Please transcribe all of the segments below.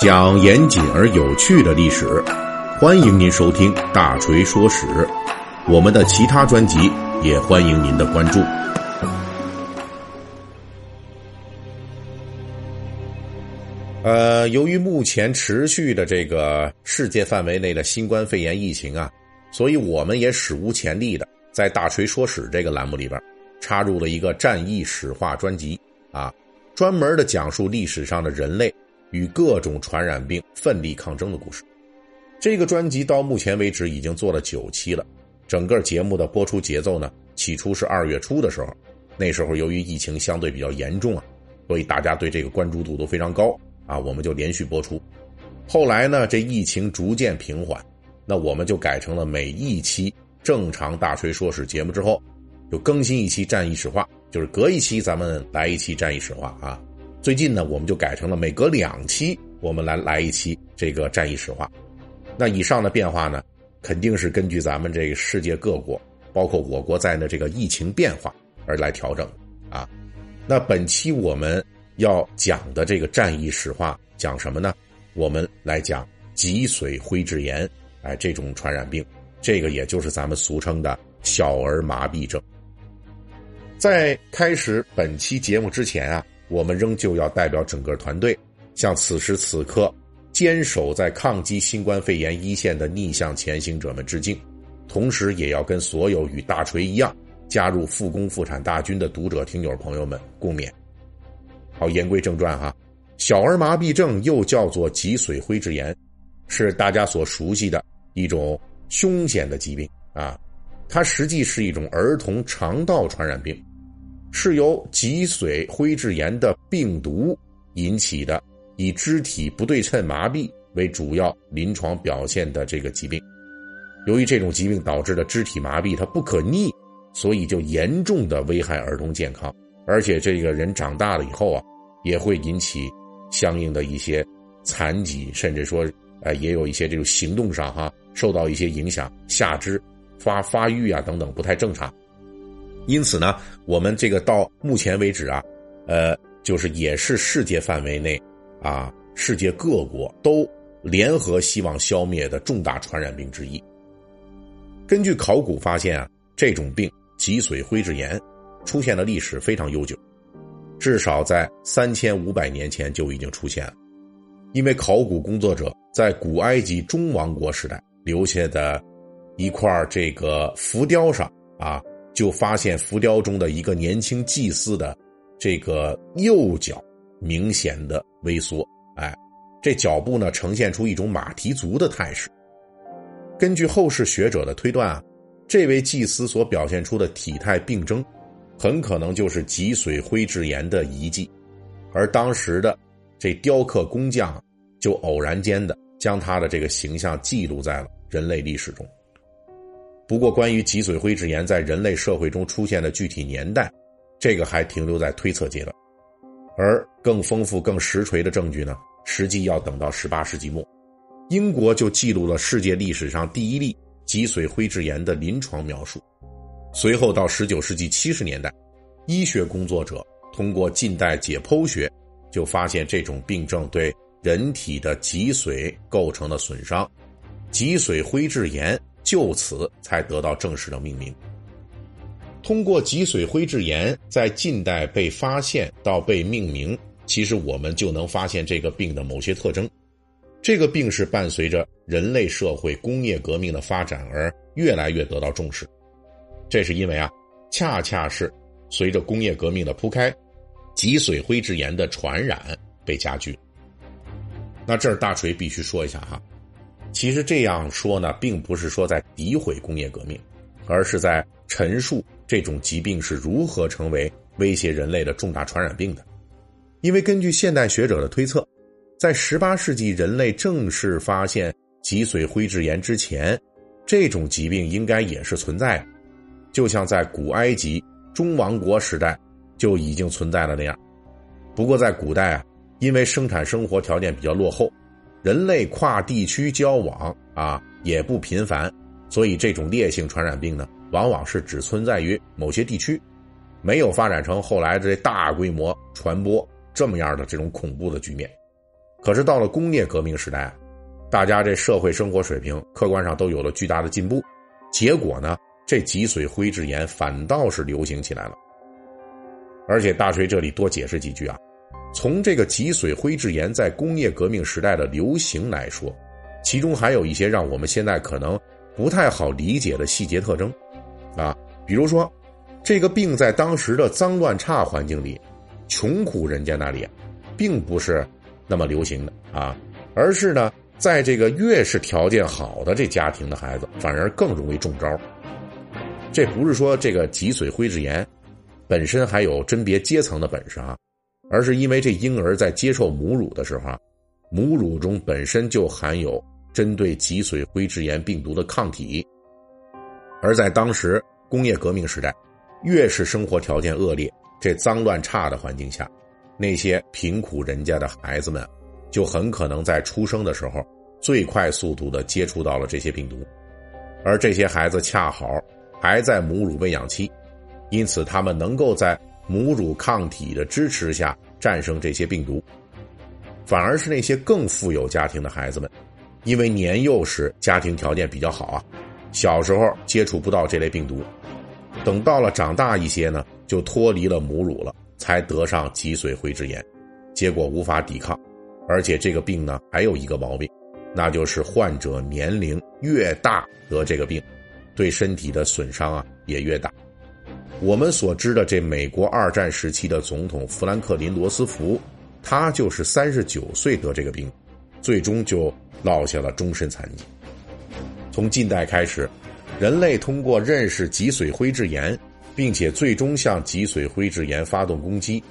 讲严谨而有趣的历史，欢迎您收听《大锤说史》。我们的其他专辑也欢迎您的关注。呃，由于目前持续的这个世界范围内的新冠肺炎疫情啊，所以我们也史无前例的在《大锤说史》这个栏目里边插入了一个战役史话专辑啊，专门的讲述历史上的人类与各种传染病奋力抗争的故事。这个专辑到目前为止已经做了九期了。整个节目的播出节奏呢，起初是二月初的时候，那时候由于疫情相对比较严重啊，所以大家对这个关注度都非常高。啊，我们就连续播出。后来呢，这疫情逐渐平缓，那我们就改成了每一期正常大锤说史节目之后，就更新一期战役史话，就是隔一期咱们来一期战役史话啊。最近呢，我们就改成了每隔两期我们来来一期这个战役史话。那以上的变化呢，肯定是根据咱们这个世界各国，包括我国在内这个疫情变化而来调整啊。那本期我们。要讲的这个战役史话讲什么呢？我们来讲脊髓灰质炎，哎，这种传染病，这个也就是咱们俗称的小儿麻痹症。在开始本期节目之前啊，我们仍旧要代表整个团队，向此时此刻坚守在抗击新冠肺炎一线的逆向前行者们致敬，同时也要跟所有与大锤一样加入复工复产大军的读者听友朋友们共勉。好，言归正传哈，小儿麻痹症又叫做脊髓灰质炎，是大家所熟悉的一种凶险的疾病啊。它实际是一种儿童肠道传染病，是由脊髓灰质炎的病毒引起的，以肢体不对称麻痹为主要临床表现的这个疾病。由于这种疾病导致的肢体麻痹它不可逆，所以就严重的危害儿童健康，而且这个人长大了以后啊。也会引起相应的一些残疾，甚至说，呃，也有一些这种行动上哈受到一些影响，下肢发发育啊等等不太正常。因此呢，我们这个到目前为止啊，呃，就是也是世界范围内啊，世界各国都联合希望消灭的重大传染病之一。根据考古发现啊，这种病脊髓灰质炎出现的历史非常悠久。至少在三千五百年前就已经出现了，因为考古工作者在古埃及中王国时代留下的一块这个浮雕上啊，就发现浮雕中的一个年轻祭司的这个右脚明显的微缩，哎，这脚步呢呈现出一种马蹄足的态势。根据后世学者的推断啊，这位祭司所表现出的体态病征。很可能就是脊髓灰质炎的遗迹，而当时的这雕刻工匠就偶然间的将他的这个形象记录在了人类历史中。不过，关于脊髓灰质炎在人类社会中出现的具体年代，这个还停留在推测阶段，而更丰富、更实锤的证据呢，实际要等到十八世纪末，英国就记录了世界历史上第一例脊髓灰质炎的临床描述。随后到十九世纪七十年代，医学工作者通过近代解剖学，就发现这种病症对人体的脊髓构成了损伤，脊髓灰质炎就此才得到正式的命名。通过脊髓灰质炎在近代被发现到被命名，其实我们就能发现这个病的某些特征。这个病是伴随着人类社会工业革命的发展而越来越得到重视。这是因为啊，恰恰是随着工业革命的铺开，脊髓灰质炎的传染被加剧。那这儿大锤必须说一下哈，其实这样说呢，并不是说在诋毁工业革命，而是在陈述这种疾病是如何成为威胁人类的重大传染病的。因为根据现代学者的推测，在十八世纪人类正式发现脊髓灰质炎之前，这种疾病应该也是存在的。就像在古埃及中王国时代就已经存在了那样，不过在古代啊，因为生产生活条件比较落后，人类跨地区交往啊也不频繁，所以这种烈性传染病呢，往往是只存在于某些地区，没有发展成后来这大规模传播这么样的这种恐怖的局面。可是到了工业革命时代，大家这社会生活水平客观上都有了巨大的进步，结果呢，这脊髓灰质炎反倒是流行起来了。而且大锤这里多解释几句啊，从这个脊髓灰质炎在工业革命时代的流行来说，其中还有一些让我们现在可能不太好理解的细节特征，啊，比如说，这个病在当时的脏乱差环境里，穷苦人家那里，并不是。那么流行的啊，而是呢，在这个越是条件好的这家庭的孩子，反而更容易中招。这不是说这个脊髓灰质炎本身还有甄别阶层的本事啊，而是因为这婴儿在接受母乳的时候，母乳中本身就含有针对脊髓灰质炎病毒的抗体，而在当时工业革命时代，越是生活条件恶劣、这脏乱差的环境下。那些贫苦人家的孩子们，就很可能在出生的时候最快速度的接触到了这些病毒，而这些孩子恰好还在母乳喂养期，因此他们能够在母乳抗体的支持下战胜这些病毒。反而是那些更富有家庭的孩子们，因为年幼时家庭条件比较好啊，小时候接触不到这类病毒，等到了长大一些呢，就脱离了母乳了。才得上脊髓灰质炎，结果无法抵抗，而且这个病呢还有一个毛病，那就是患者年龄越大得这个病，对身体的损伤啊也越大。我们所知的这美国二战时期的总统富兰克林·罗斯福，他就是三十九岁得这个病，最终就落下了终身残疾。从近代开始，人类通过认识脊髓灰质炎。并且最终向脊髓灰质炎发动攻击，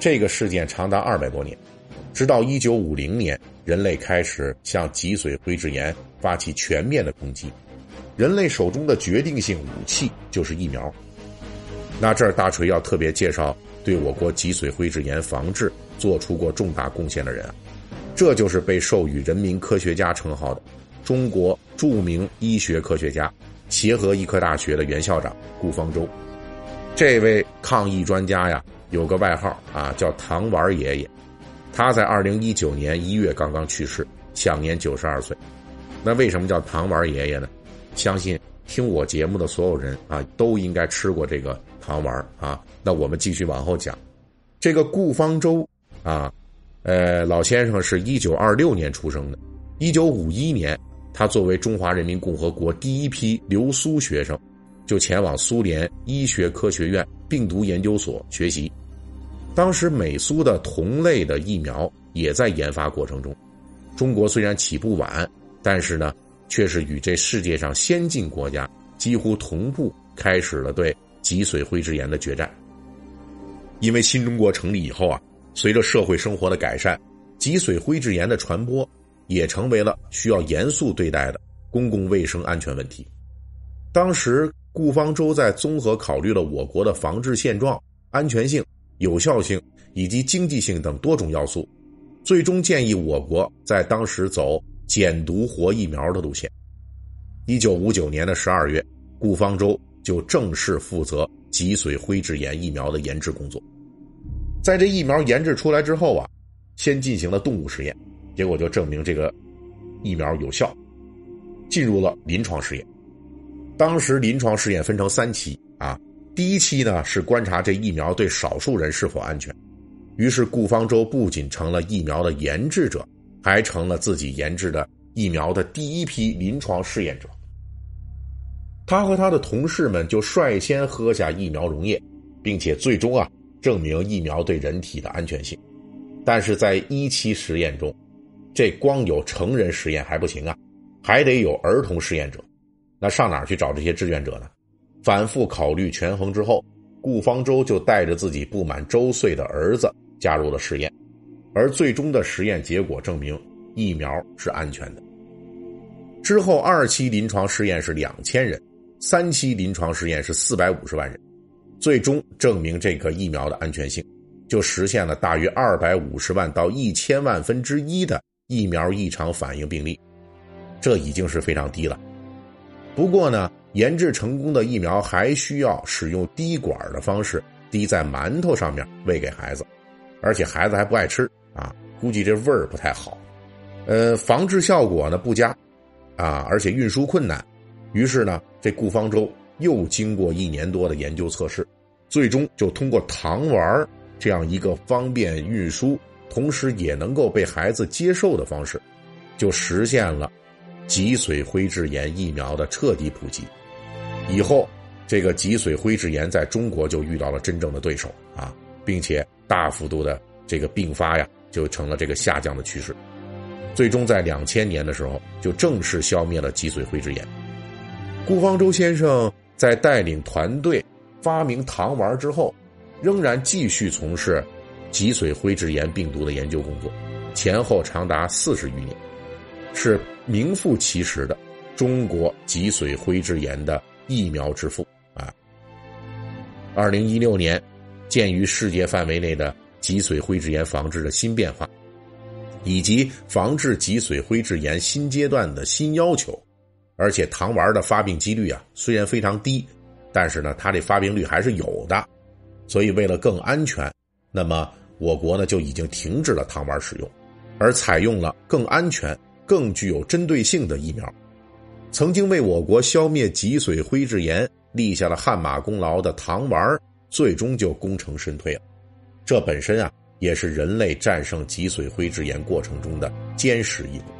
这个事件长达二百多年，直到一九五零年，人类开始向脊髓灰质炎发起全面的攻击。人类手中的决定性武器就是疫苗。那这儿大锤要特别介绍对我国脊髓灰质炎防治做出过重大贡献的人啊，这就是被授予人民科学家称号的中国著名医学科学家、协和医科大学的原校长顾方舟。这位抗疫专家呀，有个外号啊，叫“糖丸爷爷”。他在二零一九年一月刚刚去世，享年九十二岁。那为什么叫“糖丸爷爷”呢？相信听我节目的所有人啊，都应该吃过这个糖丸啊。那我们继续往后讲，这个顾方舟啊，呃，老先生是一九二六年出生的，一九五一年，他作为中华人民共和国第一批留苏学生。就前往苏联医学科学院病毒研究所学习。当时美苏的同类的疫苗也在研发过程中。中国虽然起步晚，但是呢，却是与这世界上先进国家几乎同步开始了对脊髓灰质炎的决战。因为新中国成立以后啊，随着社会生活的改善，脊髓灰质炎的传播也成为了需要严肃对待的公共卫生安全问题。当时。顾方舟在综合考虑了我国的防治现状、安全性、有效性以及经济性等多种要素，最终建议我国在当时走减毒活疫苗的路线。一九五九年的十二月，顾方舟就正式负责脊髓灰质炎疫苗的研制工作。在这疫苗研制出来之后啊，先进行了动物实验，结果就证明这个疫苗有效，进入了临床试验。当时临床试验分成三期啊，第一期呢是观察这疫苗对少数人是否安全，于是顾方舟不仅成了疫苗的研制者，还成了自己研制的疫苗的第一批临床试验者。他和他的同事们就率先喝下疫苗溶液，并且最终啊证明疫苗对人体的安全性。但是在一期实验中，这光有成人实验还不行啊，还得有儿童试验者。那上哪儿去找这些志愿者呢？反复考虑权衡之后，顾方舟就带着自己不满周岁的儿子加入了试验，而最终的实验结果证明疫苗是安全的。之后二期临床试验是两千人，三期临床试验是四百五十万人，最终证明这个疫苗的安全性，就实现了大约二百五十万到一千万分之一的疫苗异常反应病例，这已经是非常低了。不过呢，研制成功的疫苗还需要使用滴管的方式滴在馒头上面喂给孩子，而且孩子还不爱吃啊，估计这味儿不太好。呃，防治效果呢不佳，啊，而且运输困难。于是呢，这顾方舟又经过一年多的研究测试，最终就通过糖丸这样一个方便运输，同时也能够被孩子接受的方式，就实现了脊髓灰质炎疫苗的彻底普及。以后，这个脊髓灰质炎在中国就遇到了真正的对手啊，并且大幅度的这个并发呀，就成了这个下降的趋势。最终在两千年的时候，就正式消灭了脊髓灰质炎。顾方舟先生在带领团队发明糖丸之后，仍然继续从事脊髓灰质炎病毒的研究工作，前后长达四十余年，是名副其实的中国脊髓灰质炎的疫苗之父啊。二零一六年，鉴于世界范围内的脊髓灰质炎防治的新变化，以及防治脊髓灰质炎新阶段的新要求。而且糖丸的发病几率啊，虽然非常低，但是呢，它这发病率还是有的。所以为了更安全，那么我国呢就已经停止了糖丸使用，而采用了更安全、更具有针对性的疫苗。曾经为我国消灭脊髓灰质炎立下了汗马功劳的糖丸，最终就功成身退了。这本身啊，也是人类战胜脊髓灰质炎过程中的坚实一步。